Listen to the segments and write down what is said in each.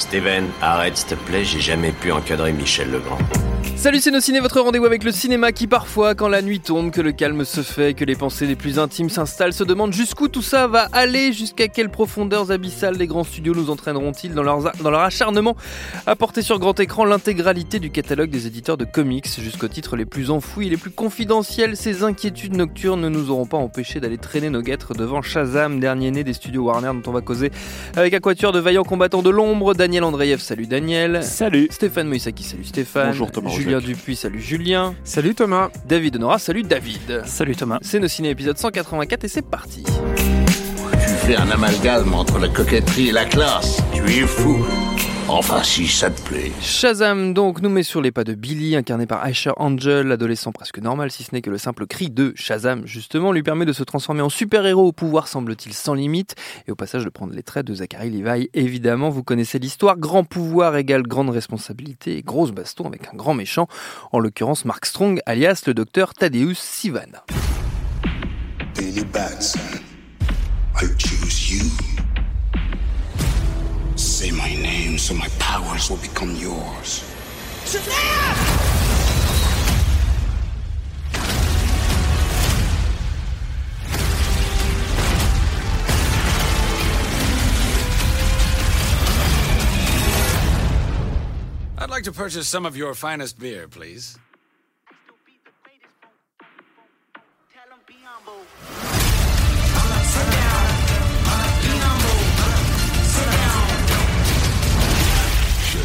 Steven, arrête s'il te plaît, j'ai jamais pu encadrer Michel Legrand. Salut c'est nos ciné, votre rendez-vous avec le cinéma qui parfois, quand la nuit tombe, que le calme se fait, que les pensées les plus intimes s'installent, se demande jusqu'où tout ça va aller, jusqu'à quelles profondeurs abyssales les grands studios nous entraîneront-ils dans, leurs- dans leur acharnement à porter sur grand écran l'intégralité du catalogue des éditeurs de comics, jusqu'aux titres les plus enfouis et les plus confidentiels. Ces inquiétudes nocturnes ne nous auront pas empêché d'aller traîner nos guêtres devant Shazam, dernier né des studios Warner dont on va causer avec un quatuor de vaillants combattants de l'ombre, Daniel Andreev, salut Daniel. Salut. Stéphane Moïsaki, salut Stéphane. Bonjour Thomas Julien Dupuis, salut Julien. Salut Thomas. David Honora, salut David. Salut Thomas. C'est nos ciné épisode 184 et c'est parti. Tu fais un amalgame entre la coquetterie et la classe. Tu es fou. Enfin, si ça te plaît. Shazam donc nous met sur les pas de Billy, incarné par Asher Angel, adolescent presque normal, si ce n'est que le simple cri de Shazam, justement, lui permet de se transformer en super-héros au pouvoir, semble-t-il, sans limite, et au passage de prendre les traits de Zachary Levi. Évidemment, vous connaissez l'histoire, grand pouvoir égale grande responsabilité et grosse baston avec un grand méchant, en l'occurrence Mark Strong, alias le docteur Thaddeus Sivana. Daily Batson, I choose you. Say my name so my powers will become yours. I'd like to purchase some of your finest beer, please.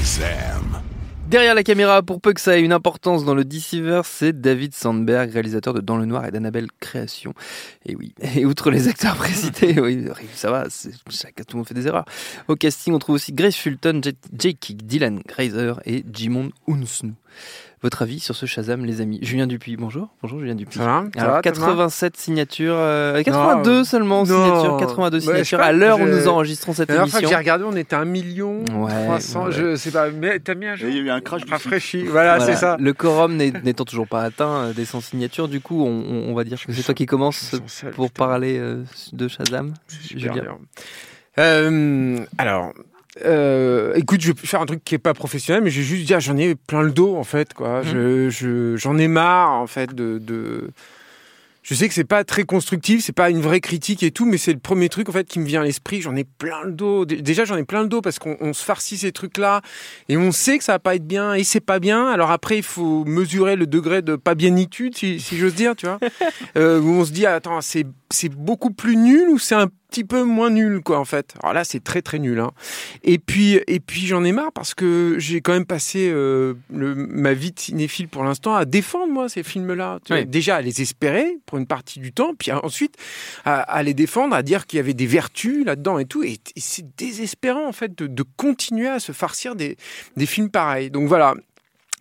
Shazam. Derrière la caméra, pour peu que ça ait une importance dans le DCverse, c'est David Sandberg, réalisateur de Dans le Noir et d'Annabelle Création. Et oui, et outre les acteurs précités, oui, ça va, chacun, tout le monde fait des erreurs. Au casting, on trouve aussi Grace Fulton, Jake Kick, Dylan Grazer et Jimon Unsnu. Votre avis sur ce Shazam, les amis Julien Dupuis, bonjour. Bonjour Julien Dupuis. Ça va Ça Alors, va, Thomas 87 signatures, euh, 82 Non, seulement non. signatures, 82 Ouais, je sais signatures pas, à l'heure où nous enregistrons cette La dernière fois que émission. j'ai regardé, on était à 1 million Ouais, 300, ouais. je sais pas, mais t'as mis un jour Il y a eu un crash rafraîchi. Voilà, Voilà. c'est ça. Le quorum n'étant toujours pas atteint euh, des 100 signatures, du coup, on, on- on va dire que c'est toi qui seuls, pour parler euh, de Shazam. Super Julien. Euh, alors, euh, écoute, je vais faire un truc qui est pas professionnel, mais je vais juste dire, j'en ai plein le dos en fait, quoi. Je, je- j'en ai marre en fait de, de- Je sais que c'est pas très constructif, c'est pas une vraie critique et tout, mais c'est le premier truc en fait qui me vient à l'esprit. J'en ai plein le dos. Dé- Déjà, j'en ai plein le dos parce qu'on on se farcit ces trucs-là et on sait que ça va pas être bien et c'est pas bien. Alors après, il faut mesurer le degré de pas bienitude, si, si j'ose dire, tu vois. Euh, où on se dit, attends, c'est c'est beaucoup plus nul ou c'est un petit peu moins nul, quoi, en fait. Alors là, c'est très très nul. Hein. Et puis, et puis j'en ai marre parce que j'ai quand même passé euh, le, ma vie de cinéphile pour l'instant à défendre, moi, ces films-là. Oui. Déjà à les espérer pour une partie du temps, puis ensuite à, à les défendre, à dire qu'il y avait des vertus là-dedans et tout. Et, et c'est désespérant, en fait, de, de continuer à se farcir des, des films pareils. Donc voilà.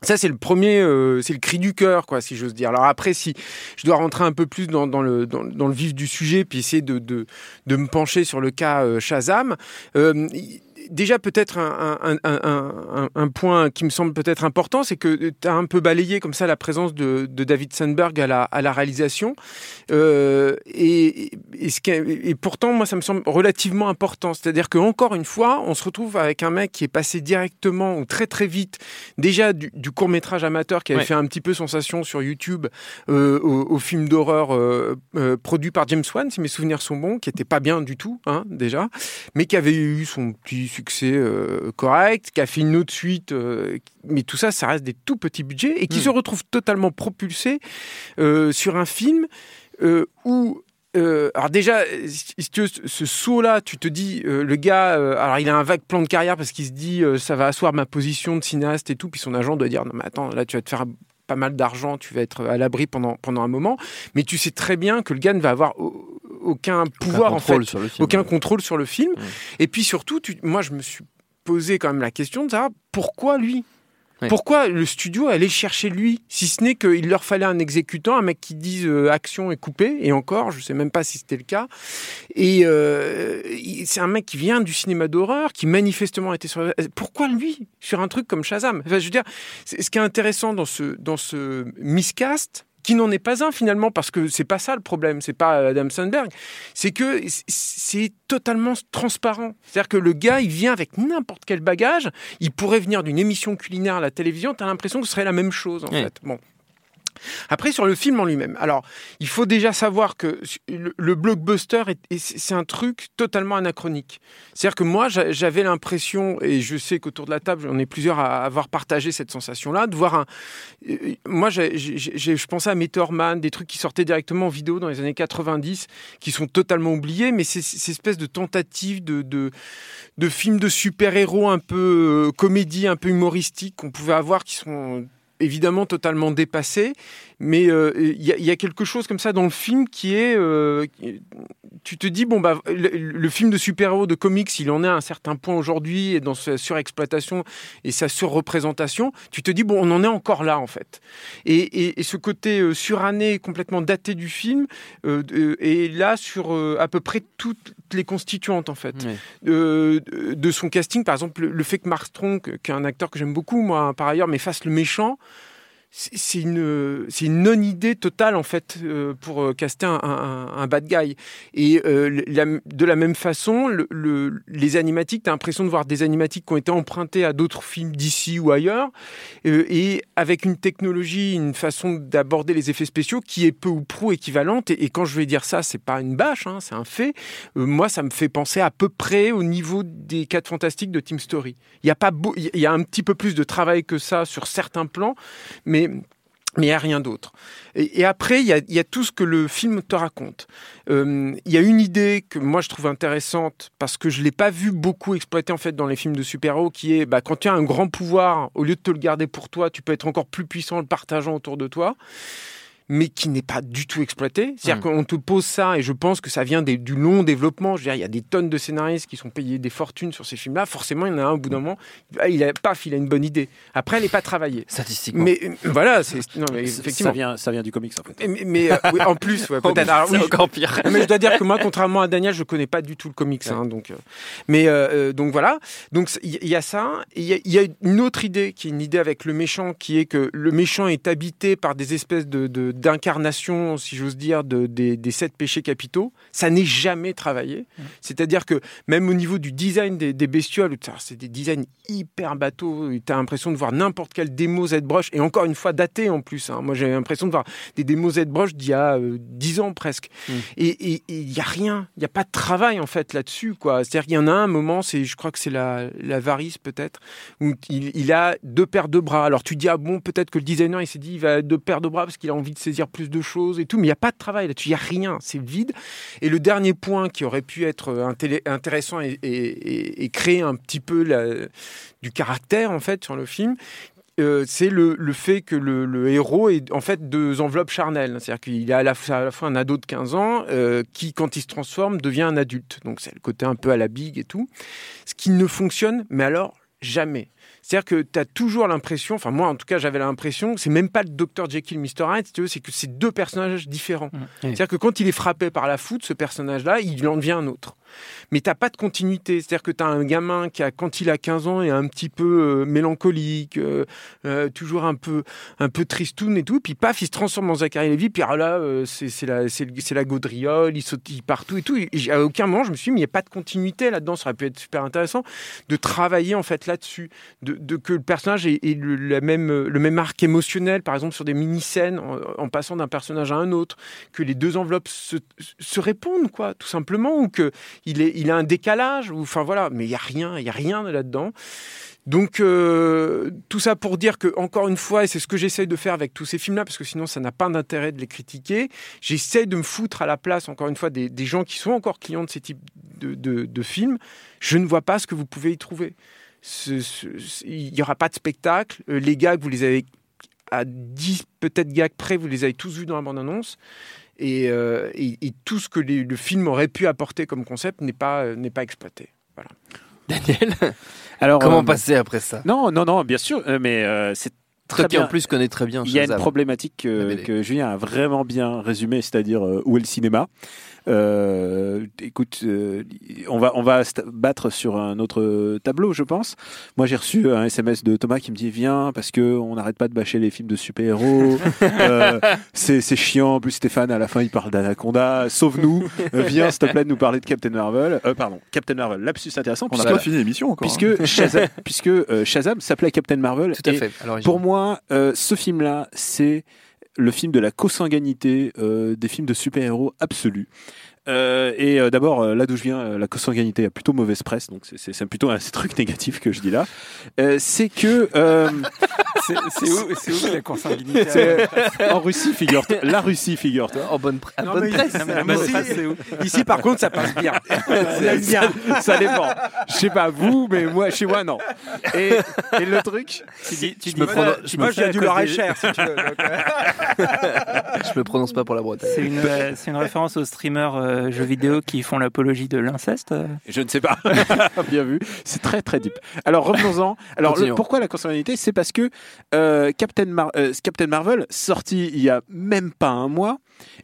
Ça, c'est le premier, euh, c'est le cri du cœur, quoi, si j'ose dire. Alors après, si je dois rentrer un peu plus dans, le, dans, vif du sujet, puis essayer de, me pencher sur le cas euh, Shazam, euh, déjà peut-être un, un, un, un, un- un point qui me semble peut-être important, c'est que tu as un peu balayé comme ça la présence de, de David Sandberg à la, à la réalisation. Euh, et, et, ce qui est- et pourtant, moi, ça me semble relativement important. C'est-à-dire que encore une fois, on se retrouve avec un mec qui est passé directement ou très très vite déjà du, du court métrage amateur qui avait Ouais. fait un petit peu sensation sur YouTube euh, au, au film d'horreur euh, produit par James Wan, si mes souvenirs sont bons, qui était pas bien du tout, hein, déjà, mais qui avait eu son petit succès euh, correct, qui a fait une autre suite, euh, mais tout ça, ça reste des tout petits budgets et qui Mm. se retrouve totalement propulsé euh, sur un film où euh, alors déjà, si si tu veux, ce- saut-là, tu te dis, euh, le gars, euh, alors il a un vague plan de carrière parce qu'il se dit, ça va asseoir ma position de cinéaste et tout, puis son agent doit dire, non mais attends, là tu vas te faire pas mal d'argent, tu vas être à l'abri pendant, pendant un moment, mais tu sais très bien que le gars ne va avoir aucun pouvoir en fait, sur film. aucun contrôle sur le film. Et puis surtout, tu- moi je me suis posé quand même la question de savoir pourquoi lui? Ouais. pourquoi le studio allait chercher lui Si ce n'est qu'il leur fallait un exécutant, un mec qui dise euh, action est coupé, et encore, je sais même pas si c'était le cas. Et euh, c'est un mec qui vient du cinéma d'horreur, qui manifestement était sur. Pourquoi lui sur un truc comme Shazam? Enfin, Je veux dire, ce qui est intéressant dans ce dans ce miscast, qui n'en est pas un finalement, parce que c'est pas ça le problème, c'est pas Adam Sandberg, c'est que c'est totalement transparent. C'est-à-dire que le gars, il vient avec n'importe quel bagage, il pourrait venir d'une émission culinaire à la télévision, tu as l'impression que ce serait la même chose en fait. Bon. Après, sur le film en lui-même. Alors, il faut déjà savoir que le, blockbuster, est- est- c'est un truc totalement anachronique. C'est-à-dire que moi, j'a- j'avais l'impression, et je sais qu'autour de la table, on est plusieurs à avoir partagé cette sensation-là, de voir un. euh, Moi, je pensais à Meteor Man, des trucs qui sortaient directement en vidéo dans les années 90, qui sont totalement oubliés, mais c'est cette espèce de tentative de, de, films de super-héros un peu euh, comédie, un peu humoristique qu'on pouvait avoir, qui sont évidemment totalement dépassés, mais euh, il y, a- il y a quelque chose comme ça dans le film qui est, euh, tu te dis bon bah le, le film de super-héros de comics, il en est à un certain point aujourd'hui et dans sa surexploitation et sa surreprésentation, tu te dis bon on en est encore là en fait. Et, et- et ce côté euh, suranné, complètement daté du film, euh, est là sur à peu près toutes les constituantes en fait de, son casting. Par exemple, le, le fait que Mark Strong, qui est un acteur que j'aime beaucoup, moi, par ailleurs, mais fasse le méchant, c'est une, non-idée totale, en fait, euh, pour euh, caster un, bad guy. Et euh, de la même façon, le- le- les animatiques, tu as l'impression de voir des animatiques qui ont été empruntés à d'autres films d'ici ou ailleurs, et avec une technologie, une façon d'aborder les effets spéciaux qui est peu ou prou équivalente. Et, quand je vais dire ça, c'est pas une bâche, hein, c'est un fait. Moi, ça me fait penser à peu près au niveau des 4 fantastiques de Team Story. Il y a pas il y a un petit peu plus de travail que ça sur certains plans, mais mais il n'y a rien d'autre. Et, après, il y, a, tout ce que le film te raconte. Euh, Il y a une idée que moi je trouve intéressante parce que je ne l'ai pas vu beaucoup exploité en fait dans les films de super-héros, qui est bah, quand tu as un grand pouvoir, au lieu de te le garder pour toi, tu peux être encore plus puissant en le partageant autour de toi mais qui n'est pas du tout exploité. C'est-à-dire qu'on te pose ça, et je pense que ça vient des- du long développement. Je veux dire, il y a des tonnes de scénaristes qui sont payés des fortunes sur ces films-là. Forcément, il y en a un au bout d'un moment, ah, il a, paf, il a une bonne idée. Après, elle n'est pas travaillée. Statistiquement. Mais euh, voilà, c'est non, mais Ça effectivement. vient, ça vient du comics en fait. Mais, mais, euh, oui, en plus, ouais, peut-être. Alors, oui, encore pire. mais je dois dire que moi, contrairement à Daniel, je connais pas du tout le comics. hein, donc, euh, mais donc voilà. Donc il y, y a ça. Il y, a- il y a une autre idée qui est une idée avec le méchant, qui est que le méchant est habité par des espèces de de- d'incarnations, si j'ose dire, de, des, des sept péchés capitaux. Ça n'est jamais travaillé. C'est-à-dire que même au niveau du design des, des bestioles, c'est des designs hyper bateaux. Tu as l'impression de voir n'importe quelle démo ZBrush, et encore une fois daté en plus. hein. Moi, j'ai l'impression de voir des démos ZBrush d'il y a euh, 10 ans presque. Et il n'y a rien, il n'y a pas de travail en fait là-dessus. C'est-à-dire qu'il y en a un moment, c'est, je crois que c'est la, la varice peut-être, où il, il a deux paires de bras. Alors tu dis, ah bon, peut-être que le designer il s'est dit, il va deux paires de bras parce qu'il a envie de saisir plus de choses et tout, mais il n'y a pas de travail là-dessus, il n'y a rien, c'est vide. Et le dernier point qui aurait pu être euh, intéressant et, créer un petit peu du caractère en fait sur le film, euh, c'est le, fait que le, héros est en fait deux enveloppes charnelles. C'est-à-dire qu'il est à la, fois- à la fois un ado de 15 ans euh, qui, quand il se transforme, devient un adulte. Donc c'est le côté un peu à la big et tout. Ce qui ne fonctionne, mais alors jamais. C'est-à-dire que tu as toujours l'impression, enfin moi en tout cas j'avais l'impression, c'est même pas le Dr Jekyll, Mr Hyde, si c'est que c'est deux personnages différents. C'est-à-dire que quand il est frappé par la foudre, ce personnage-là, il en devient un autre. Mais t'as pas de continuité. C'est-à-dire que tu as un gamin qui, a, quand il a 15 ans, est un petit peu euh, mélancolique, euh, euh, toujours un peu, un peu tristoun et tout. Puis paf, il se transforme en Zachary Lévy. Puis alors là, euh, c'est la, la gaudriole, il sautille partout et tout. Et à aucun moment, je me suis dit, mais il n'y a pas de continuité là-dedans. Ça aurait pu être super intéressant de travailler en fait là-dessus. De, que le personnage ait, le, la même, le même arc émotionnel, par exemple, sur des mini-scènes, en, passant d'un personnage à un autre. Que les deux enveloppes se, répondent, quoi, tout simplement. Ou que il, est, il a un décalage, ou, enfin voilà, mais il y a rien, il y a rien là-dedans. Donc euh, tout ça pour dire que encore une fois, et c'est ce que j'essaye de faire avec tous ces films-là, parce que sinon ça n'a pas d'intérêt de les critiquer. J'essaie de me foutre à la place, encore une fois, des, gens qui sont encore clients de ces types de, films. Je ne vois pas ce que vous pouvez y trouver. Il n'y aura pas de spectacle. Euh, Les gags, vous les avez à 10 peut-être gags près, vous les avez tous vus dans la bande-annonce. Et, euh, et- et tout ce que les- le film aurait pu apporter comme concept n'est pas, euh, n'est pas exploité. Voilà. Daniel, Alors, comment euh, passer après ça? Non, non, non, bien sûr, euh, mais euh, c'est très bien. en plus connais très bien Il y a une problématique que, Julien a vraiment bien résumée, c'est-à-dire euh, où est le cinéma. Euh, écoute, euh, on va on va se battre sur un autre tableau, je pense. Moi, j'ai reçu un SMS de Thomas qui me dit viens parce que on n'arrête pas de bâcher les films de super-héros. Euh, c'est c'est chiant. En plus, Stéphane à la fin il parle d'Anaconda. Sauve-nous. Euh, viens s'il te plaît de nous parler de Captain Marvel. Euh, pardon, Captain Marvel. Lapsus intéressant. On n'a pas fini l'émission encore. hein. puisque Shazam, puisque euh, Shazam s'appelait Captain Marvel. Tout à et fait. l'origine. Pour moi, euh, ce film-là, c'est le film de la consanguinité euh, des films de super-héros absolus. Euh, et euh, d'abord, euh, là d'où je viens, la consanguinité a plutôt mauvaise presse, donc c'est- plutôt un truc négatif que je dis là. Euh, c'est que euh, C'est où, où la consanguinité en Russie, figure-toi, la Russie, figure-toi. En bonne, pr- à Non, bonne mais- presse. Non, la Ici, par contre, ça passe bien. Bien. Ça dépend. Je sais pas vous, mais moi, chez moi, non. Et, et le truc, Tu dis, tu Je dis me ça- Moi, dis je ça des- Loir-et-Cher, si tu veux. donc. Je me prononce pas pour la Bretagne. C'est une, euh, c'est une référence aux streamers euh, jeux vidéo qui font l'apologie de l'inceste. euh. Je ne sais pas. Bien vu. C'est très très deep. Alors revenons-en. Alors le- pourquoi la consanguinité C'est parce que euh, Captain, Mar- euh, Captain Marvel sorti il y a même pas un mois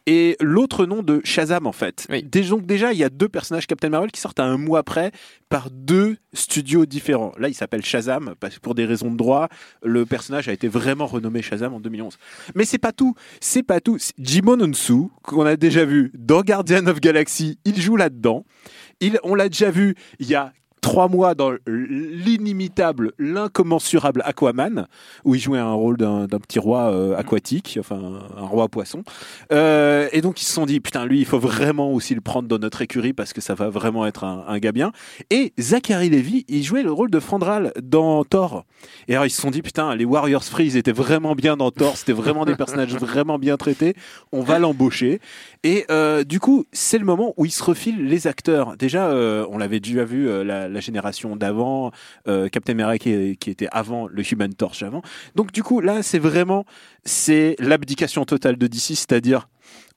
et l'autre nom de Shazam en fait. Oui. Donc déjà il y a deux personnages Captain Marvel qui sortent à un mois près par deux studios différents. Là il s'appelle Shazam parce que pour des raisons de droit le personnage a été vraiment renommé Shazam en 2011. Mais c'est pas tout. C'est pas tout. Jimon Onsu qu'on a déjà vu dans Guardian of Galaxy. Il joue là-dedans. Il, on l'a déjà vu il y a trois mois dans l'inimitable, l'incommensurable Aquaman, où il jouait un rôle d'un petit roi euh, aquatique, enfin un roi poisson. Euh, et donc ils se sont dit, putain, lui, il faut vraiment aussi le prendre dans notre écurie parce que ça va vraiment être un, un gars bien. Et Zachary Levy, il jouait le rôle de Fandral dans Thor. Et alors ils se sont dit, putain, les Warriors Free, ils étaient vraiment bien dans Thor, c'était vraiment des personnages vraiment bien traités, on va l'embaucher. Et euh, du coup, c'est le moment où ils se refilent les acteurs. Déjà, on l'avait déjà vu euh, la, génération d'avant, euh, Captain America qui, qui était avant, le Human Torch avant. Donc du coup, là, c'est vraiment c'est l'abdication totale de DC, c'est-à-dire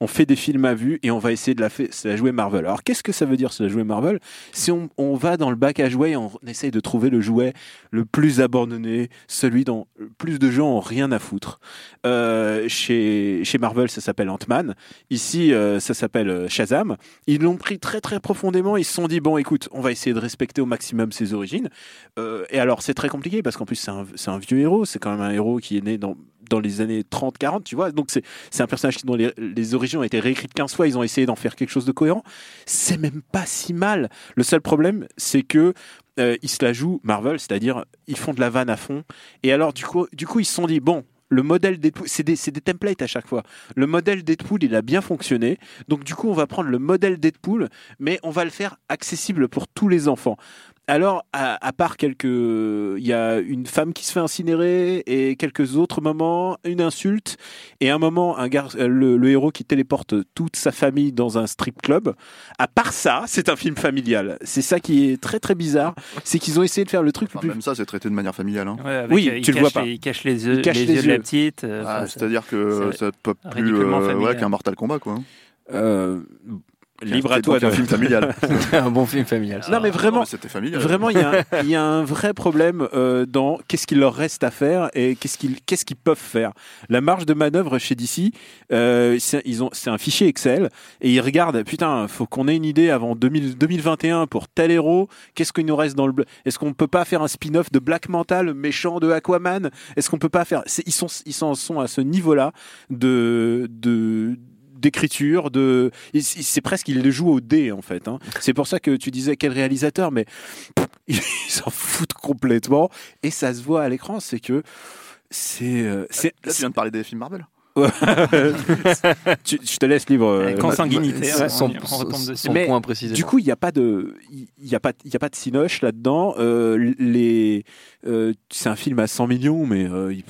on fait des films à vue et on va essayer de la, jouer Marvel. Alors qu'est-ce que ça veut dire, c'est la jouer Marvel? Si on, va dans le bac à jouets et on essaye de trouver le jouet le plus abandonné, celui dont plus de gens ont rien à foutre. Euh, chez, Marvel, ça s'appelle Ant-Man. Ici, euh, ça s'appelle euh, Shazam. Ils l'ont pris très très profondément. Ils se sont dit bon, écoute, on va essayer de respecter au maximum ses origines. Et alors, c'est très compliqué parce qu'en plus, c'est un, vieux héros. C'est quand même un héros qui est né dans dans les années 30-40, tu vois. Donc c'est un personnage dont les, les origines ont été réécrites 15 fois. Ils ont essayé d'en faire quelque chose de cohérent. C'est même pas si mal. Le seul problème, c'est que euh, ils se la jouent Marvel, c'est-à-dire ils font de la vanne à fond. Et alors du coup, du coup, ils se sont dit bon. Le modèle Deadpool, c'est des, des templates à chaque fois. Le modèle Deadpool, il a bien fonctionné. Donc, du coup, on va prendre le modèle Deadpool, mais on va le faire accessible pour tous les enfants. Alors, à, à part quelques. Il y a une femme qui se fait incinérer et quelques autres moments, une insulte et un moment, un gar... le, le héros qui téléporte toute sa famille dans un strip club. À part ça, c'est un film familial. C'est ça qui est très très bizarre. C'est qu'ils ont essayé de faire le truc le Enfin, plus. même ça, c'est traité de manière familiale. hein. Ouais, avec, Oui, euh, il tu le vois pas. les- il cache les yeux, Il cache les les yeux de la petite. euh, Ah, enfin, C'est-à-dire que c'est ça peut plus euh, ouais, qu'un Mortal Kombat, quoi. Euh, libre à toi. donc un de- film familial. un bon film familial. Non, mais vraiment, familial. Vraiment, il y, a un- il y a un vrai problème euh, dans qu'est-ce qu'il leur reste à faire et qu'est-ce qu'ils qu'est-ce qu'ils peuvent faire. La marge de manœuvre chez DC, euh, c'est ils ont- c'est un fichier Excel et ils regardent, putain, faut qu'on ait une idée avant 2000 2021 pour tel héros. Qu'est-ce qu'il nous reste dans le. Est-ce qu'on peut pas faire un spin-off de Black Manta, le méchant de Aquaman? Est-ce qu'on peut pas faire. Ils sont, ils sont, sont à ce niveau-là de. de d'écriture de c'est presque il le joue au dé en fait hein. c'est pour ça que tu disais quel réalisateur mais pff, ils s'en foutent complètement et ça se voit à l'écran c'est que c'est euh, tu viens de parler des films Marvel. Tu- je te laisse libre. Consanguinité, son-. Son Mais point précisément. Du coup, il n'y a pas de, il y a pas, il y a pas de cinoche là-dedans. Euh, les, euh, c'est un film à 100 millions, mais euh, il-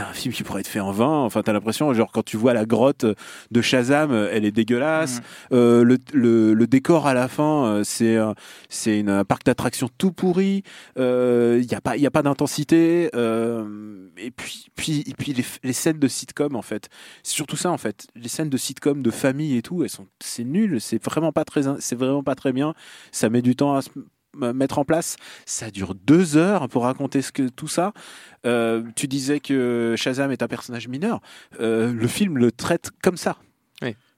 c'est un film qui pourrait être fait en 20. Enfin, t'as l'impression, genre quand tu vois la grotte de Shazam, euh, elle est dégueulasse. Euh, le, le, le décor à la fin, euh, c'est, euh, c'est un parc d'attractions tout pourri. Euh, Il n'y a pas, il y a pas d'intensité. Euh, et puis, puis, et puis les, les scènes de sitcom en fait. C'est surtout ça en fait. Les scènes de sitcom de famille et tout, elles sont, c'est nul. C'est vraiment pas très, c'est vraiment pas très bien. Ça met du temps à se mettre en place. Ça dure deux heures pour raconter ce que tout ça. Euh, tu disais que Shazam est un personnage mineur. Euh, le film le traite comme ça.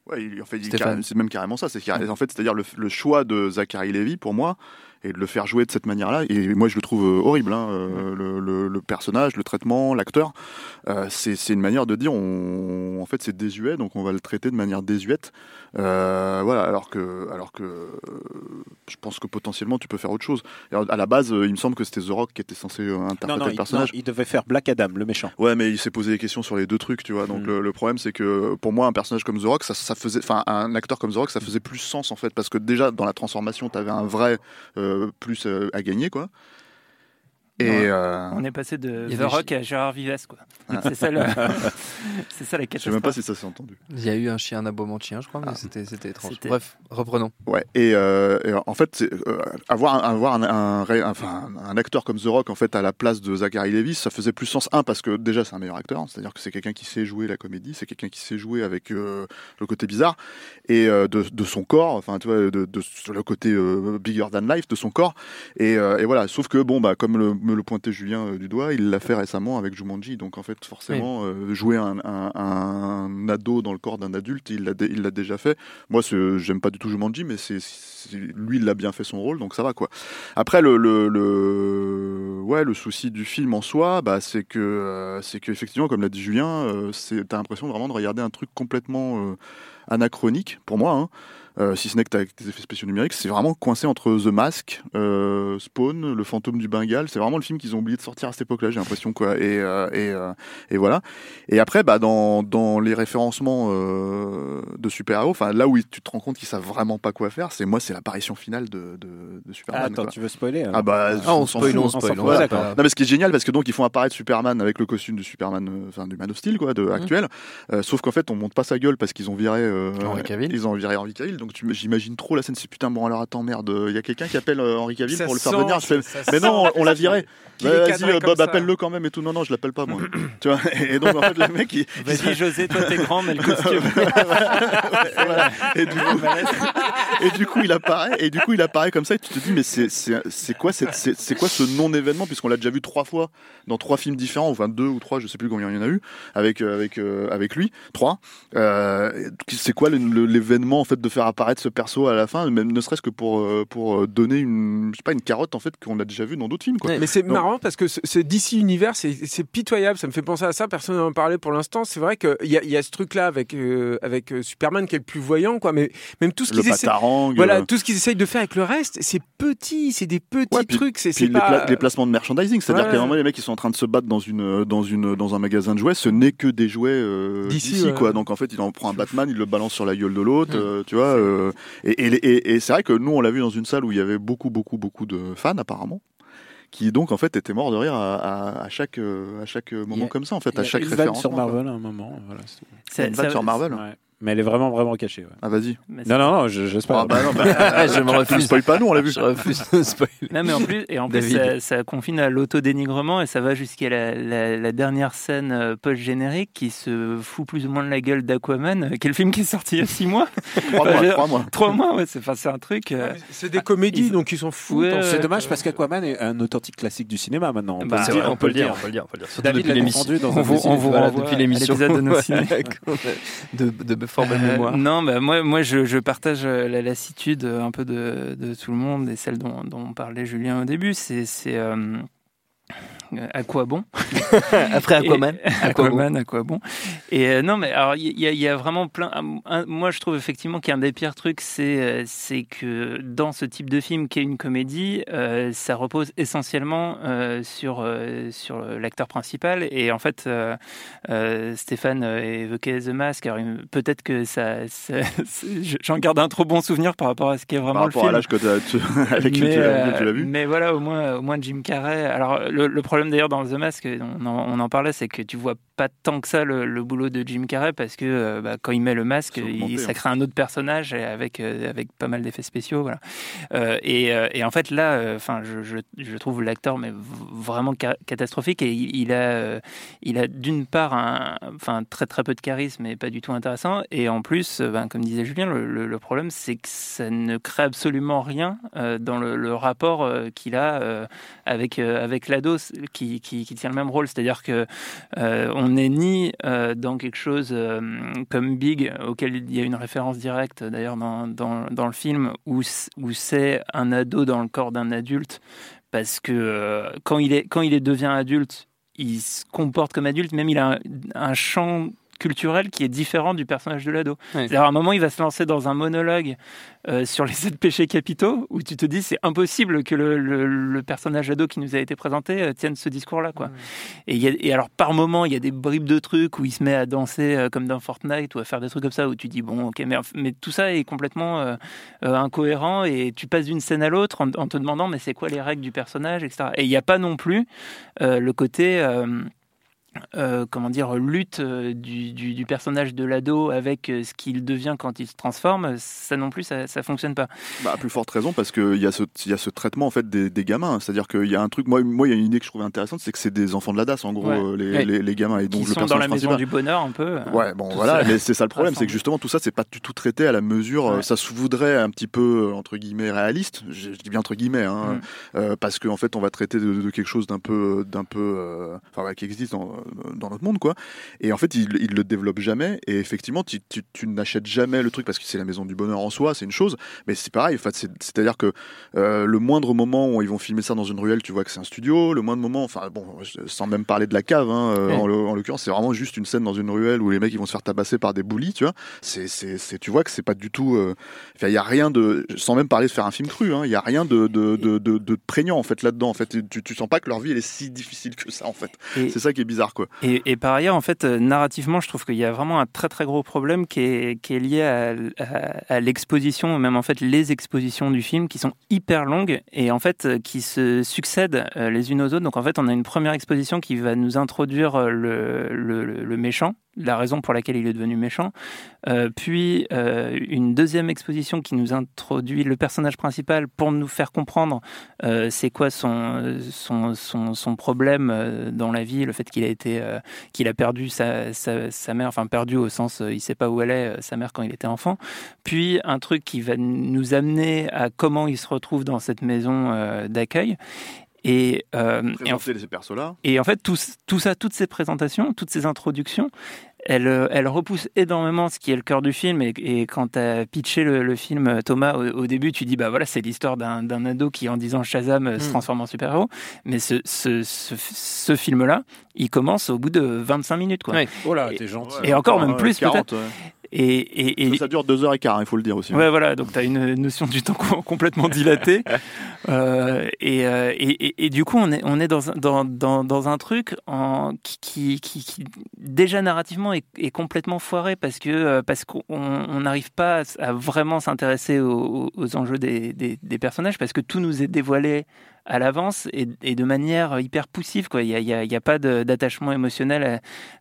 Ouais, il- en fait, c'est même carrément ça. C'est en fait, c'est-à-dire le, le choix de Zachary Levy pour moi et de le faire jouer de cette manière-là. Et moi, je le trouve euh, horrible. hein, euh, le, le- le personnage, le traitement, l'acteur, euh, c'est c'est une manière de dire, on, en fait, c'est désuet, donc on va le traiter de manière désuète. Euh, voilà. Alors que, alors que, euh, je pense que potentiellement, tu peux faire autre chose. Alors, à la base, il me semble que c'était The Rock qui était censé interpréter Non, non, le il, personnage. non, il devait faire Black Adam, le méchant. Ouais, mais il s'est posé des questions sur les deux trucs, tu vois. Donc Mm. le, le problème, c'est que pour moi, un personnage comme The Rock, ça, ça faisait, enfin, un acteur comme The Rock, ça faisait plus sens en fait, parce que déjà dans la transformation, t'avais un vrai euh, plus euh, à gagner, quoi. Et Ouais. euh, On est passé de The avait- Rock à Gérard Vives, quoi. Ah. C'est ça, le... c'est ça la je sais catastrophe. même pas si ça s'est entendu. Il y a eu un chien, un aboiement de chien, je crois, mais c'était, c'était étrange. C'était- Bref, reprenons. Ouais. Et, euh, et en fait, c'est, euh, avoir, un, avoir un, un, ré- enfin, un acteur comme The Rock en fait à la place de Zachary Levi, ça faisait plus sens. Un parce que déjà c'est un meilleur acteur, c'est-à-dire que c'est quelqu'un qui sait jouer la comédie, c'est quelqu'un qui sait jouer avec euh, le côté bizarre et euh, de, de son corps, enfin tu vois, de, de sur le côté euh, bigger than life de son corps. Et, euh, et voilà. Sauf que bon bah comme le, me le pointait Julien euh, du doigt, il l'a fait récemment avec Jumanji, donc en fait forcément euh, jouer un, un, un ado dans le corps d'un adulte, il l'a dé- il l'a déjà fait. Moi, j'aime pas du tout Jumanji, mais c'est c'est- lui, il a bien fait son rôle, donc ça va quoi. Après, le, le, le, ouais, le souci du film en soi, bah, c'est que, euh, c'est que effectivement, comme l'a dit Julien, euh, c'est, t'as l'impression vraiment de regarder un truc complètement euh, anachronique pour moi. Hein. Euh, si ce n'est que t'as des effets spéciaux numériques, c'est vraiment coincé entre The Mask, euh, Spawn, Le Fantôme du Bengale. C'est vraiment le film qu'ils ont oublié de sortir à cette époque-là, j'ai l'impression quoi. Et, euh, et, euh, et voilà. Et après, bah, dans, dans les référencements euh, de super-héros, enfin là où tu te rends compte qu'ils savent vraiment pas quoi faire, c'est moi, c'est l'apparition finale de, de, de Superman. Ah, attends, quoi. tu veux spoiler alors Ah bah, Ah, on s'en spoil, on spoil, on Voilà. Non mais ce qui est génial parce que donc ils font apparaître Superman avec le costume du Superman, euh, enfin du Man of Steel quoi, de actuel. Euh, sauf qu'en fait on monte pas sa gueule parce qu'ils ont viré Henry Cavill. Ils ont viré Henry Cavill. Donc j'imagine trop la scène. C'est putain bon alors attends merde, il y a quelqu'un qui appelle euh, Henry Cavill Ça pour le faire sent, venir. Je fais, mais non, sent on, on l'a viré. Bah, Vas-y, euh, Bob ça. appelle-le quand même et tout. Non non, je l'appelle pas moi. tu vois. Et donc en fait le mec il, Vas-y, José, toi t'es grand, mais le costume. et, du coup, et du coup, il apparaît, et du coup, il apparaît comme ça, et tu te dis, mais c'est, quoi, c'est, quoi ce non-événement, puisqu'on l'a déjà vu trois fois dans trois films différents, enfin deux ou trois, je sais plus combien il y en a eu, avec, euh, avec, euh, avec lui, trois. Euh, c'est quoi l'événement, en fait, de faire apparaître ce perso à la fin, même ne serait-ce que pour, euh, pour donner une, je sais pas, une carotte, en fait, qu'on a déjà vu dans d'autres films, quoi. Mais c'est Donc- marrant parce que ce, ce DC univers, c'est c'est pitoyable. Ça me fait penser à ça. Personne n'en parlait pour l'instant. C'est vrai qu'il y a, y a ce truc-là avec, euh, avec euh, Superman qui est le plus voyant, quoi. Mais même tout ce qu'ils patarang, voilà, euh, tout ce qu'ils essayent de faire avec le reste, c'est petit. C'est des petits Ouais, puis- trucs. C'est les, pas. pla- les placements de merchandising, c'est-à-dire Ouais. qu'à un moment les mecs ils sont en train de se battre dans une dans une dans un magasin de jouets, ce n'est que des jouets euh, D'ici, quoi. Donc en fait il en prend un Batman, il le balance sur la gueule de l'autre, euh, tu vois. Euh, et et, et, et c'est vrai que nous on l'a vu dans une salle où il y avait beaucoup beaucoup beaucoup de fans apparemment qui donc en fait étaient morts de rire à, à, à chaque euh, à chaque moment a- comme ça en fait à a chaque référence. sur Marvel à un moment. Voilà, c'est Une ça- sur Marvel. Ouais. Mais elle est vraiment, vraiment cachée. ouais. Ah vas-y. Non, non, non, je- j'espère. Ah bah non, bah, Je me refuse. spoil pas nous on l'a vu. Je refuse de spoiler. Non, mais en plus, et en plus ça, ça confine à l'autodénigrement et ça va jusqu'à la, la- la dernière scène euh, post-générique qui se fout plus ou moins de la gueule d'Aquaman, euh, le film qui est sorti il y a six mois. Trois mois, trois mois. Trois mois, ouais, c'est un truc. euh, C'est des comédies, donc ils s'en foutent. Ouais, C'est dommage parce qu'Aquaman est un authentique classique du cinéma maintenant. On peut Bah, le dire, on peut le dire, on peut le dire, on peut le dire. Surtout David depuis l'émission. On vous, renvoie depuis l'émission. de fort Euh, mémoire. non, bah, moi, moi je, je partage euh, la lassitude euh, un peu de, de tout le monde et celle dont, dont parlait Julien au début. C'est, c'est, euh, à quoi bon Après Aquaman, Et- à quoi bon Aquaman, à quoi bon Et euh, non, mais alors il y, a- il y a vraiment plein. un- moi, je trouve effectivement qu'un des pires trucs, c'est euh, c'est que dans ce type de film qui est une comédie, euh, ça repose essentiellement euh, sur euh, sur l'acteur principal. Et en fait, euh, euh, Stéphane euh, évoquait The Mask. Peut-être que ça, j'en garde un trop bon souvenir par rapport à ce qui est vraiment Par le rapport film à l'âge que tu- avec mais, tu l'as- euh, tu l'as vu. mais voilà, au moins, au moins Jim Carrey. Alors, le, le problème d'ailleurs dans The Mask, on en, on en parlait, c'est que tu vois pas tant que ça le, le boulot de Jim Carrey parce que euh, bah, quand il met le masque, il, ça hein. crée un autre personnage avec, euh, avec pas mal d'effets spéciaux. Voilà. Euh, et, et en fait, là, enfin, je, je, je trouve l'acteur mais vraiment ca- catastrophique et il, il a, il a d'une part un, enfin, très très peu de charisme et pas du tout intéressant. Et en plus, ben, comme disait Julien, le, le- le problème c'est que ça ne crée absolument rien euh, dans le, le rapport euh, qu'il a euh, avec, avec l'ado qui, qui, qui tient le même rôle. C'est-à-dire que on n'est ni euh, dans quelque chose euh, comme Big, auquel il y a une référence directe d'ailleurs dans, dans, le film, où, c'est un ado dans le corps d'un adulte, parce que euh, quand, il est, quand il devient adulte, il se comporte comme adulte, même il a un, un champ culturel qui est différent du personnage de l'ado. C'est-à-dire à un moment, il va se lancer dans un monologue euh, sur les sept péchés capitaux où tu te dis c'est impossible que le, le- le personnage ado qui nous a été présenté euh, tienne ce discours-là. quoi. Et, y a- et alors par moment, il y a des bribes de trucs où il se met à danser euh, comme dans Fortnite ou à faire des trucs comme ça où tu dis bon ok mais, mais tout ça est complètement incohérent et tu passes d'une scène à l'autre en, en te demandant mais c'est quoi les règles du personnage etc. Et il n'y a pas non plus le côté euh, euh, comment dire, lutte euh, du, du- du personnage de l'ado avec euh, ce qu'il devient quand il se transforme, ça non plus, ça, ça fonctionne pas. Bah, à plus forte raison parce qu'il y, a ce- y a ce traitement en fait des, des gamins. C'est-à-dire qu'il y a un truc, moi, moi, il y a une idée que je trouvais intéressante, c'est que c'est des enfants de la DAS en gros, Ouais. euh, les, Ouais. les, les gamins. Et donc Qui le sont dans la maison principal- du bonheur un peu. euh, Ouais, bon voilà, ça. mais c'est ça le problème, c'est que justement tout ça, c'est pas du tout traité à la mesure. euh, Ça se voudrait un petit peu euh, entre guillemets réaliste. Je, je dis bien entre guillemets, hein, Mm. euh, parce qu'en fait, on va traiter de, de quelque chose d'un peu, d'un peu, euh, enfin, ouais, qui existe dans, dans notre monde, quoi. Et en fait, il, il le développe jamais. Et effectivement, tu, tu, tu n'achètes jamais le truc parce que c'est la maison du bonheur en soi, c'est une chose. Mais c'est pareil. En fait, c'est- c'est-à-dire que euh, le moindre moment où ils vont filmer ça dans une ruelle, tu vois que c'est un studio. Le moindre moment, enfin bon, sans même parler de la cave, hein, euh, Ouais. en, l'o- en l'occurrence, c'est vraiment juste une scène dans une ruelle où les mecs ils vont se faire tabasser par des bullies, tu vois. C'est, c'est, c'est- tu vois que c'est pas du tout. euh, il y a rien de, sans même parler de faire un film cru, hein, il y a rien de, de, de, de, de prégnant en fait là-dedans. En fait, tu, tu sens pas que leur vie elle est si difficile que ça en fait. C'est ça qui est bizarre Et, par ailleurs, en fait, euh, narrativement, je trouve qu'il y a vraiment un très très gros problème qui est, lié à, l'exposition, même en fait les expositions du film qui sont hyper longues et en fait euh, qui se succèdent euh, les unes aux autres. Donc en fait, on a une première exposition qui va nous introduire le méchant, la raison pour laquelle il est devenu méchant, Euh, puis euh, une deuxième exposition qui nous introduit le personnage principal pour nous faire comprendre euh, c'est quoi son, son, son, son problème dans la vie, le fait qu'il a été qu'il a perdu sa, sa, sa mère, enfin perdu au sens il sait pas où elle est, sa mère quand il était enfant. Puis un truc qui va nous amener à comment il se retrouve dans cette maison d'accueil. Et, euh, et en Présenter ces persos-là. et en fait, tout, tout ça, toutes ces présentations, toutes ces introductions, elles, euh, elles repoussent énormément ce qui est le cœur du film. Et, et quand tu as pitché le, le film, euh, Thomas, au, au début, tu dis, bah voilà, c'est l'histoire d'un d'un ado qui, en disant Shazam, se Mm. transforme en super-héros. Mais ce, ce, ce, ce film-là, il commence au bout de 25 minutes. Quoi. Ouais. Oh là, t'es gentil. Et encore même Ouais, plus 40, peut-être. Et, et, et- Ça, ça dure deux heures et quart, il faut le dire aussi. hein. Ouais, voilà, donc tu as une notion du temps com- complètement dilatée. Euh, et, euh, et, et- du coup, on est, on est dans, un- dans, dans, dans un truc en, qui, qui, qui- déjà narrativement, est, est complètement foiré parce que euh, parce qu'on on n'arrive pas à, vraiment s'intéresser aux, aux enjeux des, des, des personnages parce que tout nous est dévoilé à l'avance et, et de manière hyper poussive. Quoi. Il n'y a, pas d'attachement émotionnel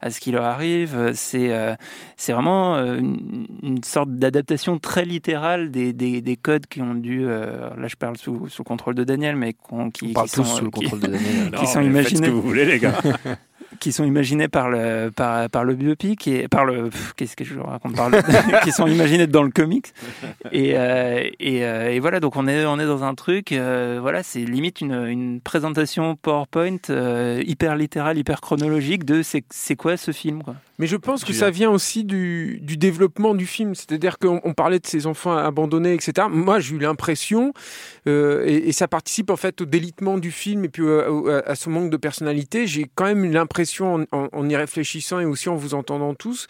à, à ce qui leur arrive. C'est euh, c'est vraiment euh, une, une sorte d'adaptation très littérale des, des, des codes qui ont dû. euh, là, je parle sous, sous le contrôle de Daniel, mais qu'on- qui, On parle qui tous sont, sous le qui- contrôle de Daniel. qui Non, sont imaginés Faites ce que vous voulez, les gars. qui sont imaginés par le par, par le biopic et par le qu'est-ce que je raconte par le qui sont imaginés dans le comics. Et euh, et, euh, et voilà donc on est on est dans un truc euh, voilà c'est limite une, une présentation PowerPoint euh, hyper littérale hyper chronologique de c'est quoi ce film quoi Mais je pense que ça vient aussi du, du développement du film. C'est-à-dire qu'on on parlait de ces enfants abandonnés, etc. Moi, j'ai eu l'impression, euh, et, et ça participe en fait au délitement du film et puis euh, à, à son manque de personnalité. J'ai quand même eu l'impression, en, en- en y réfléchissant et aussi en vous entendant tous,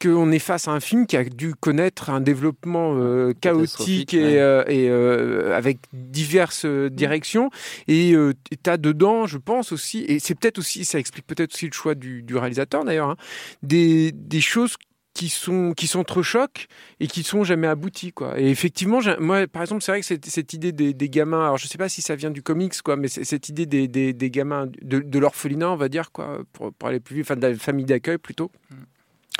qu'on est face à un film qui a dû connaître un développement euh, chaotique et, ouais. euh, et, euh, avec diverses euh, directions. Et tu as dedans, je pense aussi, et c'est peut-être aussi, ça explique peut-être aussi le choix du, du réalisateur d'ailleurs, hein, des, des choses qui sont qui s'entrechoquent et qui sont jamais abouties quoi. Et effectivement, moi par exemple, c'est vrai que cette, cette idée des, des gamins, alors je sais pas si ça vient du comics quoi, mais cette idée des, des, des gamins de, de l'orphelinat, on va dire quoi, pour, pour aller plus vite, enfin de la famille d'accueil plutôt.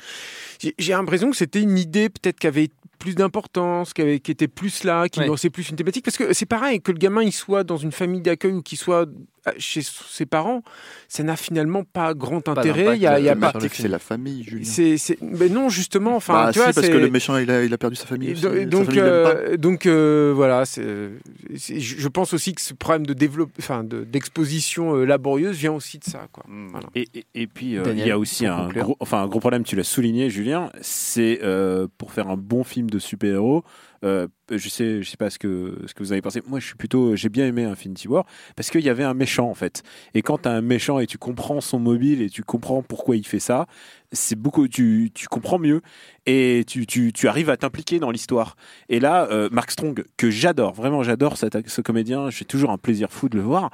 J'ai j'ai l'impression que c'était une idée peut-être qui avait plus d'importance, qui, avait- qui était plus là, qui Ouais. lançait plus une thématique. Parce que c'est pareil, que le gamin il soit dans une famille d'accueil ou qu'il soit chez ses parents, ça n'a finalement pas grand intérêt. Il y a, il y a euh, pas. c'est la famille, Julien. C'est, c'est- mais non, justement. Enfin, bah, tu si, vois, parce que le méchant, il a, il a perdu sa famille. aussi. Sa donc, famille, euh, donc euh, voilà, c'est, c'est- je je pense aussi que ce problème de développe, enfin, de- d'exposition euh, laborieuse vient aussi de ça, quoi. Voilà. Et, et- et puis, euh, Daniel, il y a aussi un gros, enfin, un gros problème, tu l'as souligné, Julien, c'est euh, pour faire un bon film de super-héros. Euh, je sais, je sais pas ce que ce que vous avez pensé. Moi, je suis plutôt, j'ai bien aimé Infinity War parce qu'il y avait un méchant en fait. Et quand tu as un méchant et tu comprends son mobile et tu comprends pourquoi il fait ça, c'est beaucoup, tu, tu comprends mieux et tu, tu, tu arrives à t'impliquer dans l'histoire. Et là, euh, Mark Strong, que j'adore, vraiment j'adore ce comédien, j'ai toujours un plaisir fou de le voir.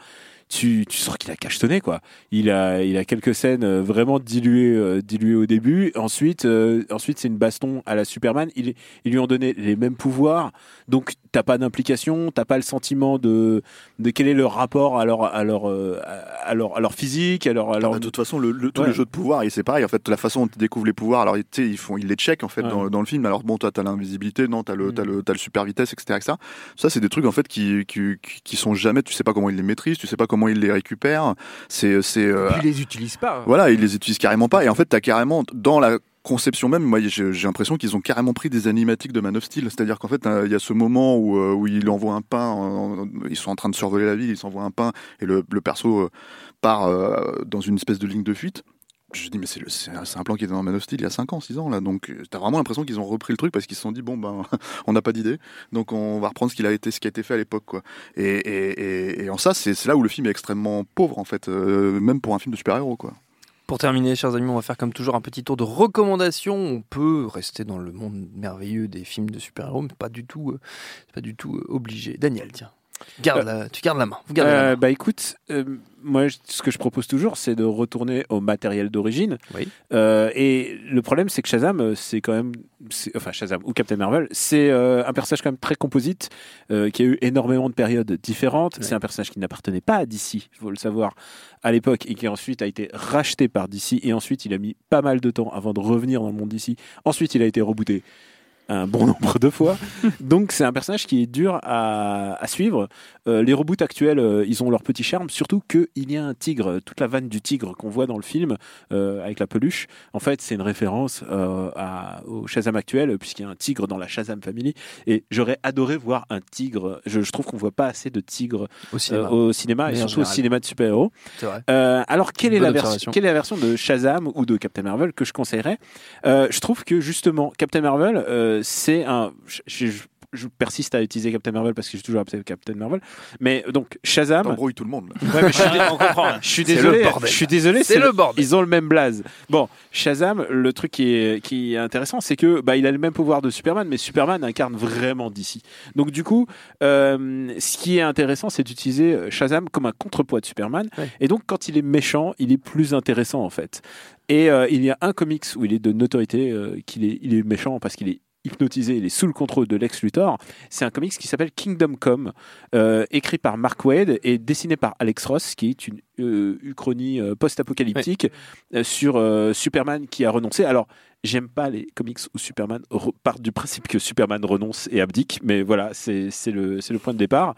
Tu, tu sens qu'il a cachetonné quoi. Il a, il a quelques scènes euh, vraiment diluées, euh, diluées au début. Ensuite, euh, ensuite c'est une baston à la Superman. Il, ils lui ont donné les mêmes pouvoirs, donc t'as pas d'implication, t'as pas le sentiment de, de quel est leur rapport à leur, à leur, à leur, à leur physique, à leur, à Ah leur- bah, de toute façon, le, le- tous Ouais. les jeux de pouvoir, et c'est pareil. En fait, la façon dont ils découvrent les pouvoirs, alors tu sais, ils font, ils les checkent en fait Ouais. dans, dans le film. Alors bon, toi, t'as l'invisibilité, non, t'as le, Mm. t'as le, le super vitesse, etc., etc. Ça, c'est des trucs en fait qui, qui, qui- qui sont jamais. Tu sais pas comment ils les maîtrisent, tu sais pas comment ils les récupèrent. C'est, c'est. euh, ils les utilisent pas. voilà, ils les utilisent carrément pas. Et en fait, t'as carrément dans la conception même, moi j'ai j'ai l'impression qu'ils ont carrément pris des animatiques de Man of Steel. C'est-à-dire qu'en fait, euh, il y a ce moment où, euh, où il envoie un pain, en- ils sont en train de survoler la ville, ils s'envoient un pain et le, le perso euh, part dans une espèce de ligne de fuite. Je dis, mais c'est un, plan qui était dans Man of Steel il y a 5 ans, 6 ans, là. Donc, euh, t'as vraiment l'impression qu'ils ont repris le truc parce qu'ils se sont dit, bon, ben, on n'a pas d'idée. Donc, on va reprendre ce, qu'il a été, ce qui a été fait à l'époque, quoi. Et, en ça, c'est là où le film est extrêmement pauvre, en fait, euh, même pour un film de super-héros, quoi. Pour terminer, chers amis, on va faire comme toujours un petit tour de recommandations. On peut rester dans le monde merveilleux des films de super-héros, mais pas du tout, euh, pas du tout obligé. Daniel, tiens, garde la- tu gardes la main. Vous gardez la Euh, main. bah écoute, euh, moi ce que je propose toujours, c'est de retourner au matériel d'origine. Oui. Euh, et le problème, c'est que Shazam, c'est quand même, enfin Shazam ou Captain Marvel, c'est euh, un personnage quand même très composite, euh, qui a eu énormément de périodes différentes. C'est un personnage qui n'appartenait pas à DC, il faut le savoir, à l'époque, et qui ensuite a été racheté par DC. Et ensuite, il a mis pas mal de temps avant de revenir dans le monde DC. Ensuite, il a été rebooté un bon nombre de fois. Donc c'est un personnage qui est dur à, à suivre. Euh, les reboots actuels, euh, ils ont leur petit charme, surtout qu'il y a un tigre. Toute la vanne du tigre qu'on voit dans le film euh, avec la peluche, en fait, c'est une référence à- au Shazam actuel, puisqu'il y a un tigre dans la Shazam Family. Et j'aurais adoré voir un tigre. Je, je trouve qu'on voit pas assez de tigres Au cinéma. au cinéma et surtout au cinéma de super-héros. Alors, quelle est, la version, quelle est la version de Shazam ou de Captain Marvel que je conseillerais? Je trouve que justement, Captain Marvel, c'est un. je- je- je persiste à utiliser Captain Marvel parce que j'ai toujours appelé Captain Marvel. Mais donc Shazam. T'embrouilles tout le monde. là. Ouais, mais je suis, dé- On comprend. je suis C'est désolé. le bordel. Je suis désolé. C'est le bordel. Ils ont le même blaze. Bon, Shazam, le truc qui est, qui est intéressant, c'est que bah, il a le même pouvoir de Superman, mais Superman incarne vraiment DC. Donc du coup, euh, ce qui est intéressant, c'est d'utiliser euh, Shazam comme un contrepoids de Superman. Ouais. Et donc, quand il est méchant, il est plus intéressant en fait. Et euh, il y a un comics où il est de notoriété euh, qu'il est, il est méchant parce qu'il est hypnotisé, il est sous le contrôle de Lex Luthor. C'est un comics qui s'appelle Kingdom Come, euh, écrit par Mark Wade et dessiné par Alex Ross, qui est une euh, uchronie euh, post-apocalyptique sur Superman qui a renoncé. Alors, j'aime pas les comics où Superman part du principe que Superman renonce et abdique, mais voilà, c'est c'est le, c'est le point de départ.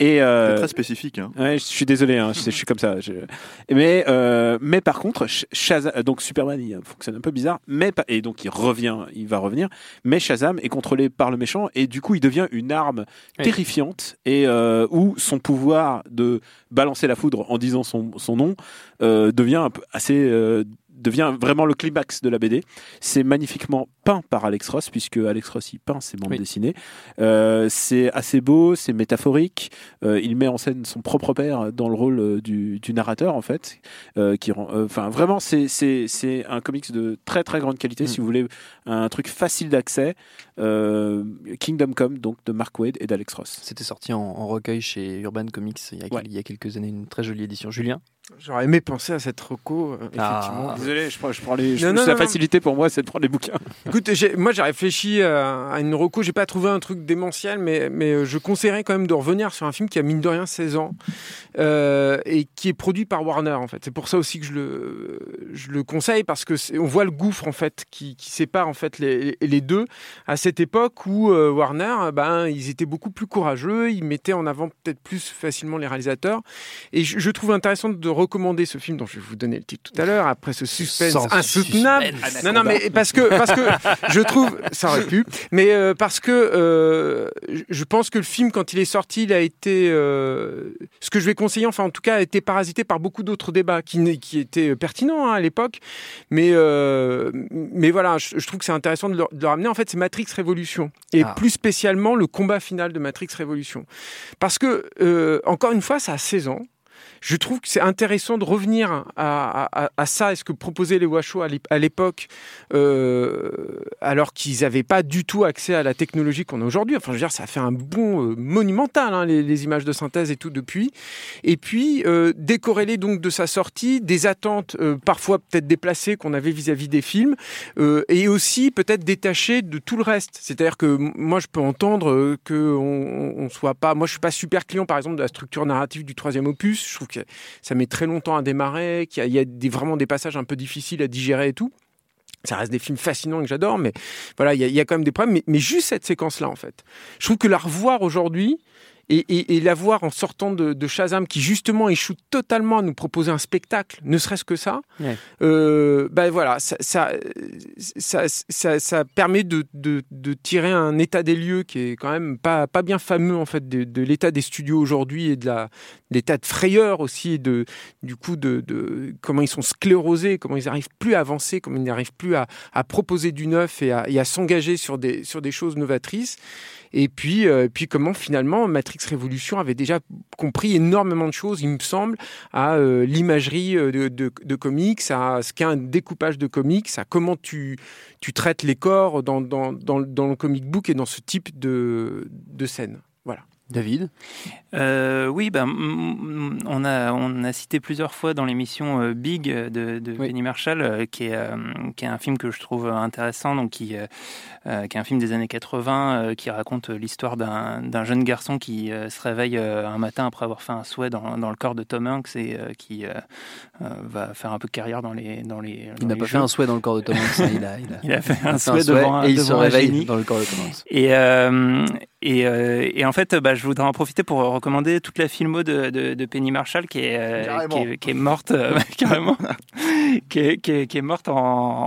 Et, euh, C'est très spécifique. Hein. Ouais, je suis désolé, hein, je, suis comme ça. je- Mais, euh, mais par contre, Sh- Shazam, donc Superman, il fonctionne un peu bizarre, mais pas- et donc il revient, il va revenir. Mais Shazam est contrôlé par le méchant et du coup, il devient une arme Oui. terrifiante et euh, où son pouvoir de balancer la foudre en disant son, son nom euh, devient un peu assez euh, devient vraiment le climax de la BD. C'est magnifiquement peint par Alex Ross, puisque Alex Ross il peint ses bandes Oui. dessinées. Euh, c'est assez beau, c'est métaphorique. Euh, il met en scène son propre père dans le rôle euh, du, du narrateur en fait. Euh, qui rend, euh, enfin vraiment, c'est c'est c'est un comics de très très grande qualité. Si vous voulez un truc facile d'accès, euh, Kingdom Come donc de Mark Wade et d'Alex Ross. C'était sorti en, en recueil chez Urban Comics il y, a, Ouais. il y a quelques années, une très jolie édition. Julien? J'aurais aimé penser à cette reco, euh, effectivement. Ah. Désolé, je prends, je prends les. je- Non, non, la non, facilité pour moi, c'est de prendre les bouquins. Écoute, moi j'ai réfléchi à, à une reco, j'ai pas trouvé un truc démentiel, mais, mais euh, je conseillerais quand même de revenir sur un film qui a mine de rien 16 ans euh, et qui est produit par Warner en fait. C'est pour ça aussi que je le, je le conseille parce que on voit le gouffre en fait qui, qui sépare en fait les, les deux à cette époque où euh, Warner, euh, ben ils étaient beaucoup plus courageux, ils mettaient en avant peut-être plus facilement les réalisateurs et je, je trouve intéressant de recommander ce film dont je vais vous donner le titre tout à l'heure après ce suspense Sans insoutenable. suspense. Non non mais parce que parce que je trouve ça aurait pu mais euh, parce que euh, je- pense que le film quand il est sorti il a été euh, ce que je vais conseiller enfin en tout cas a été parasité par beaucoup d'autres débats qui étaient pertinents hein, à l'époque. Mais mais voilà je, je trouve que c'est intéressant de le, de le ramener. En fait c'est Matrix Révolution et Ah. plus spécialement le combat final de Matrix Révolution. Parce que encore une fois ça a 16 ans je trouve que c'est intéressant de revenir à, ça et ce que proposaient les Washoe à l'ép- à l'époque, euh, alors qu'ils n'avaient pas du tout accès à la technologie qu'on a aujourd'hui. Enfin, je veux dire, ça fait un bond euh, monumental, hein, les, images de synthèse et tout depuis. Et puis, euh, décorrélé donc de sa sortie, des attentes euh, parfois peut-être déplacées qu'on avait vis-à-vis des films, et aussi peut-être détaché de tout le reste. C'est-à-dire que moi, je peux entendre que on, soit pas. Moi, je suis pas super client, par exemple, de la structure narrative du troisième opus. Que ça met très longtemps à démarrer, qu'il y a, des, vraiment des passages un peu difficiles à digérer et tout. Ça reste des films fascinants que j'adore, mais voilà, il y, a, il y a quand même des problèmes. Mais, mais juste cette séquence-là, en fait. Je trouve que la revoir aujourd'hui, et, et, et la voir en sortant de, de Shazam, qui justement échoue totalement à nous proposer un spectacle, ne serait-ce que ça, Ouais. euh, ben voilà, ça, ça, ça, permet de, de- de tirer un état des lieux qui est quand même pas, pas bien fameux en fait de, l'état des studios aujourd'hui et de la l'état de frayeur aussi et de du coup de, de comment ils sont sclérosés, comment ils n'arrivent plus à avancer, comment ils n'arrivent plus à, à proposer du neuf et à, et à s'engager sur des sur des choses novatrices. Et puis, euh, puis comment finalement Matrix Révolution avait déjà compris énormément de choses, il me semble, à euh, l'imagerie euh, de, comics, à ce qu'est un découpage de comics, à comment tu, tu traites les corps dans, dans, dans, dans le comic book et dans ce type de, de scène. David Euh, oui, ben, mm, on, a, on a cité plusieurs fois dans l'émission euh, Big de, de Penny Marshall, euh, qui, est, qui est un film que je trouve intéressant, donc qui, qui est un film des années 80, euh, qui raconte l'histoire d'un jeune garçon qui se réveille un matin après avoir fait un souhait dans, dans le corps de Tom Hanks et qui va faire un peu de carrière dans les dans les. Il n'a pas jeux. fait un souhait dans le corps de Tom Hanks, hein, il, a, il, a, Il a fait un souhait devant un- et il se devant réveille dans le corps de Tom Hanks. Et, euh, et, et en fait, bah, je voudrais en profiter pour recommander toute la filmo de, de, de Penny Marshall qui est, euh, qui Carrément. est, qui est morte euh, carrément, qui est, qui qui morte en,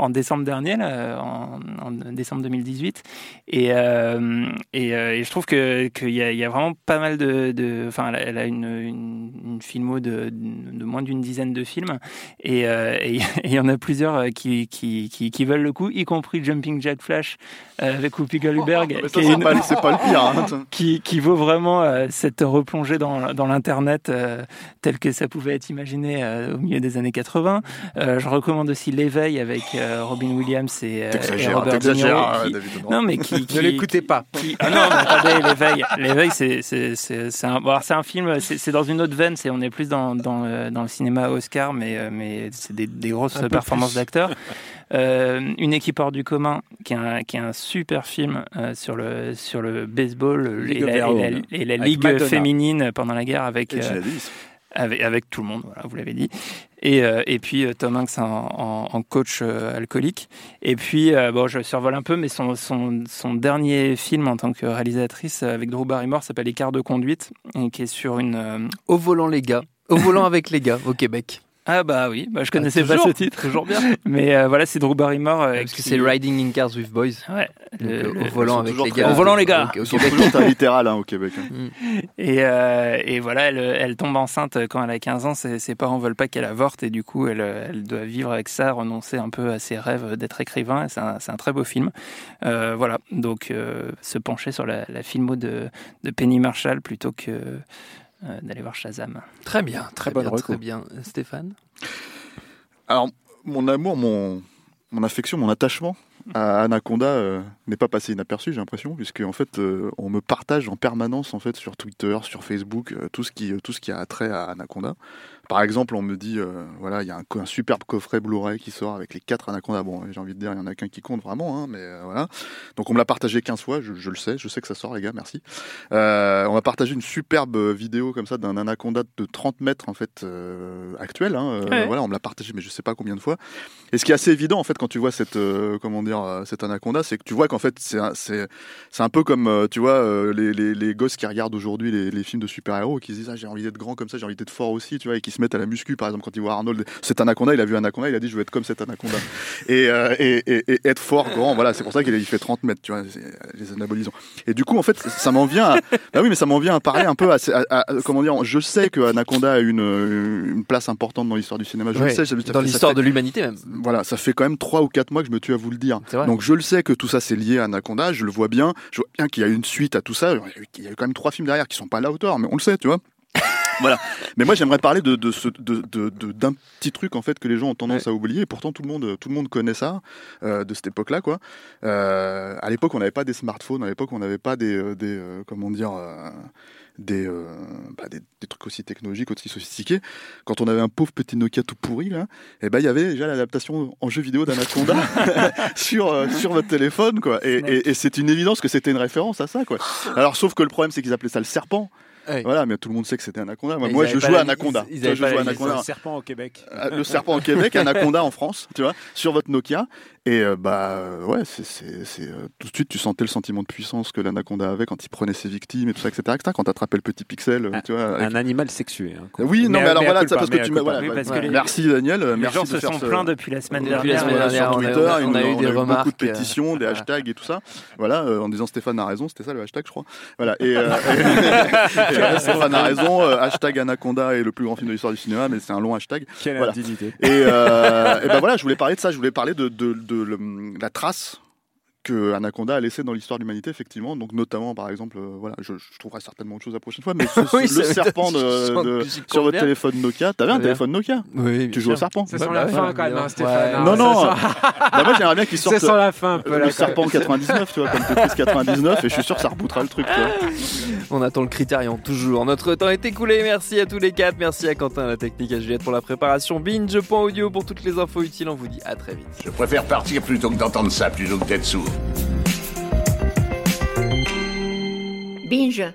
en décembre dernier, là, en, en décembre 2018. Et, euh, et, euh, et je trouve que qu'il y, a- il y a vraiment pas mal de, enfin, elle a- une, une, une filmo de, de moins d'une dizaine de films, et euh, il y en a plusieurs euh, qui, qui, qui, qui veulent le coup, y compris Jumping Jack Flash euh, avec Whoopi Goldberg, mais ça, qui est c'est une- pas- le pire, hein. qui, qui vaut vraiment euh, cette replongée dans, dans l'internet euh, tel que ça pouvait être imaginé euh, au milieu des années 80. Euh, je recommande aussi l'éveil avec euh, Robin Williams et, euh, et Robert De Niro. qui- David, non. mais qui, qui Ne l'écoutez pas. qui- ah non, mais attendez, l'éveil, l'éveil, c'est c'est c'est c'est un, bon, alors, c'est un film, c'est c'est dans une autre veine, c'est on est plus dans dans, le- dans le cinéma Oscar, mais mais c'est des, des grosses performances plus. d'acteurs. Euh, une équipe hors du commun, qui est un, qui est un super film euh, sur le sur le baseball League et la, Their et la- Own. et la Avec ligue Madonna. féminine pendant la guerre avec euh, avec, avec tout le monde, voilà, vous l'avez dit. Et, et puis Tom Hanks en, en- en coach alcoolique. Et puis, bon, je survole un peu, mais son, son, son dernier film en tant que réalisatrice avec Drew Barrymore s'appelle Écart de conduite, et qui est sur une. Au volant les gars, au volant avec les gars au Québec. Ah bah oui, bah, je connaissais Ah, pas toujours, ce titre. toujours bien. Mais euh, voilà, c'est Drew Barrymore. euh, Parce que qui- c'est Riding in Cars with Boys. Ouais. Le- euh, le- au volant avec les gars. Au volant, les gars. Au- au sont Québec. toujours très littéral hein, au Québec. hein. Et, euh, et voilà, elle, elle tombe enceinte quand elle a 15 ans. Ses, ses parents veulent pas qu'elle avorte et du coup, elle, elle doit vivre avec ça, renoncer un peu à ses rêves d'être écrivain. C'est un, c'est un très beau film. Euh, voilà, donc euh, se pencher sur la, la filmo de, de Penny Marshall plutôt que euh, d'aller voir Shazam. Très bien, très, bonne bien, très bien. Stéphane Alors, mon amour, mon, mon affection, mon attachement à Anaconda euh, n'est pas passé inaperçu, j'ai l'impression, puisque en fait, euh, on me partage en permanence en fait sur Twitter, sur Facebook, euh, tout ce qui tout ce qui a trait à Anaconda. Par exemple, on me dit, euh, voilà, il y a un, superbe coffret Blu-ray qui sort avec les quatre Anaconda. Bon, j'ai envie de dire, il y en a qu'un qui compte vraiment, hein, mais euh, voilà. Donc, on me l'a partagé 15 fois, je, je le sais, je sais que ça sort, les gars, merci. Euh, on m'a partagé une superbe vidéo comme ça d'un Anaconda de 30 mètres, en fait, actuel. Hein, Ouais. Voilà, on me l'a partagé, mais je sais pas combien de fois. Et ce qui est assez évident, en fait, quand tu vois cette, comment dire, cette Anaconda, c'est que tu vois qu'en fait, c'est un, un peu comme, tu vois, les, les, les gosses qui regardent aujourd'hui les, les films de super-héros qui se disent, ah, j'ai envie d'être grand comme ça, j'ai envie d'être fort aussi, tu vois, et qui se mettent à la muscu, par exemple, quand ils voient Arnold, cet Anaconda, il a vu Anaconda, il a dit, je veux être comme cet Anaconda. et, euh, et, et, et être fort, grand, voilà, c'est pour ça qu'il fait 30 mètres, tu vois, les anabolisants. Et du coup, en fait, ça m'en vient à, bah oui, mais ça m'en vient à parler un peu à, à- à- comment dire, je sais que Anaconda a une, une place importante dans l'histoire du cinéma, je Ouais, le sais, ça- Dans l'histoire de l'humanité même. voilà, ça fait quand même trois ou quatre mois que je me tue à vous le dire. Donc je le sais que tout ça c'est lié à Anaconda, je le vois bien, je vois bien qu'il y a une suite à tout ça, il y a eu- il y a eu quand même trois films derrière qui sont pas à la hauteur, mais on le sait, tu vois. Voilà. Mais moi j'aimerais parler de, de ce, de, de- d'un petit truc en fait que les gens ont tendance à oublier et pourtant tout le monde, tout le monde connaît ça euh, de cette époque-là quoi. Euh, à l'époque on n'avait pas des smartphones, à l'époque on n'avait pas des, euh, des euh, comment dire. euh, des, euh, bah, des, des trucs aussi technologiques, aussi sophistiqués. Quand on avait un pauvre petit Nokia tout pourri, là, et ben il y avait déjà l'adaptation en jeu vidéo d'Anaconda sur, euh, sur votre téléphone, quoi. Et, et- et c'est une évidence que c'était une référence à ça, quoi. Alors, sauf que le problème, c'est qu'ils appelaient ça le serpent. Ouais. Voilà, mais tout le monde sait que c'était Anaconda. Moi, Mais moi, ils je jouais à Anaconda. ils- ils Toi, avaient je jouais Anaconda. Un serpent au Québec. Le serpent au Québec, Anaconda en France, tu vois, sur votre Nokia. Et euh, bah euh, ouais, c'est c'est c'est, euh, tout de suite tu sentais le sentiment de puissance que l'Anaconda avait quand il prenait ses victimes et tout ça, etc. etc. quand t'attrapais le petit pixel, euh, tu vois. avec- Un animal sexué. hein, quoi. Oui, non, mais, Mais- alors voilà, culpa, parce que tu voilà. Oui, parce que les- merci Daniel, Les merci gens de se faire sont ce- plaints depuis la semaine dernière. la semaine voilà, dernière, sur on a- Twitter, on a- eu des beaucoup de remarques, euh, pétitions, des hashtags et tout ça. Voilà, euh, en disant Stéphane a raison, c'était ça le hashtag, je crois. Voilà, et, et, Stéphane a raison, euh, hashtag Anaconda est le plus grand film de l'histoire du cinéma, mais c'est un long hashtag. Quelle Voilà. indignité. Et, euh, et ben voilà, je voulais parler de ça, je voulais parler de, de, de le- la trace que Anaconda a laissé dans l'histoire de l'humanité, effectivement. Donc, notamment, par exemple, euh, voilà, je, je trouverai certainement autre chose la prochaine fois, mais ce- Oui, le serpent de, de- sur votre téléphone Nokia, t'avais un bien. téléphone Nokia Oui, Tu joues au serpent Ça Bah, sent la fin quand même, hein, Stéphane. hein, Non, non. sent- Bah, moi, j'aimerais bien qu'il sorte Ça sent la fin un peu là. le serpent 99, tu vois, comme Tetris 99, et je suis sûr que ça rebootera le truc, tu vois. On attend le critérion, toujours. Notre temps est écoulé. Merci à tous les quatre. Merci à Quentin, à la technique, à Juliette pour la préparation. Binge.audio pour toutes les infos utiles. On vous dit à très vite. Je préfère partir plutôt que d'entendre ça, plutôt que d'être sourd. Binja